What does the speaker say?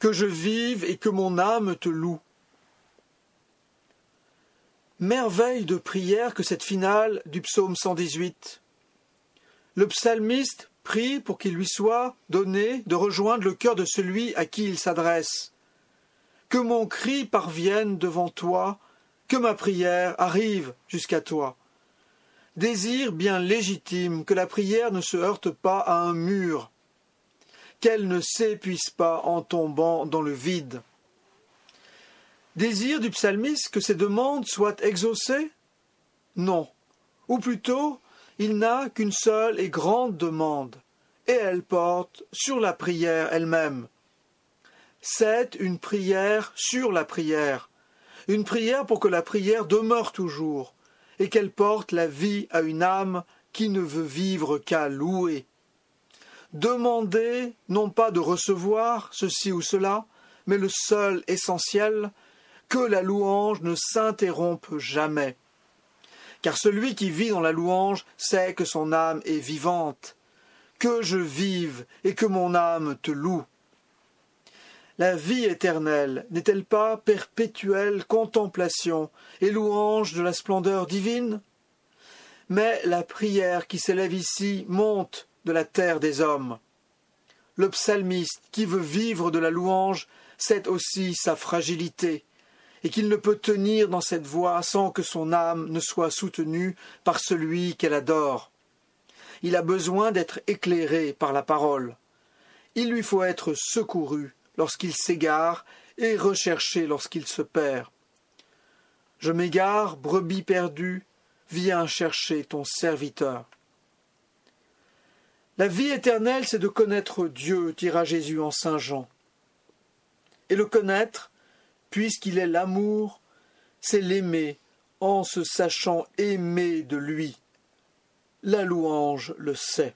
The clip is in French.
que je vive et que mon âme te loue. Merveille de prière que cette finale du psaume 118. Le psalmiste prie pour qu'il lui soit donné de rejoindre le cœur de celui à qui il s'adresse. Que mon cri parvienne devant toi, que ma prière arrive jusqu'à toi. Désir bien légitime que la prière ne se heurte pas à un mur, qu'elle ne s'épuise pas en tombant dans le vide. Désir du psalmiste que ses demandes soient exaucées? Non. Ou plutôt, il n'a qu'une seule et grande demande, et elle porte sur la prière elle-même. C'est une prière sur la prière, une prière pour que la prière demeure toujours, et qu'elle porte la vie à une âme qui ne veut vivre qu'à louer. Demander non pas de recevoir ceci ou cela, mais le seul essentiel, que la louange ne s'interrompe jamais car celui qui vit dans la louange sait que son âme est vivante. Que je vive et que mon âme te loue. La vie éternelle n'est-elle pas perpétuelle contemplation et louange de la splendeur divine? Mais la prière qui s'élève ici monte de la terre des hommes. Le psalmiste qui veut vivre de la louange sait aussi sa fragilité, et qu'il ne peut tenir dans cette voie sans que son âme ne soit soutenue par celui qu'elle adore. Il a besoin d'être éclairé par la parole. Il lui faut être secouru lorsqu'il s'égare et recherché lorsqu'il se perd. Je m'égare, brebis perdue, viens chercher ton serviteur. La vie éternelle, c'est de connaître Dieu, dira Jésus en Saint Jean. Et le connaître, puisqu'il est l'amour, c'est l'aimer en se sachant aimé de lui. La louange le sait.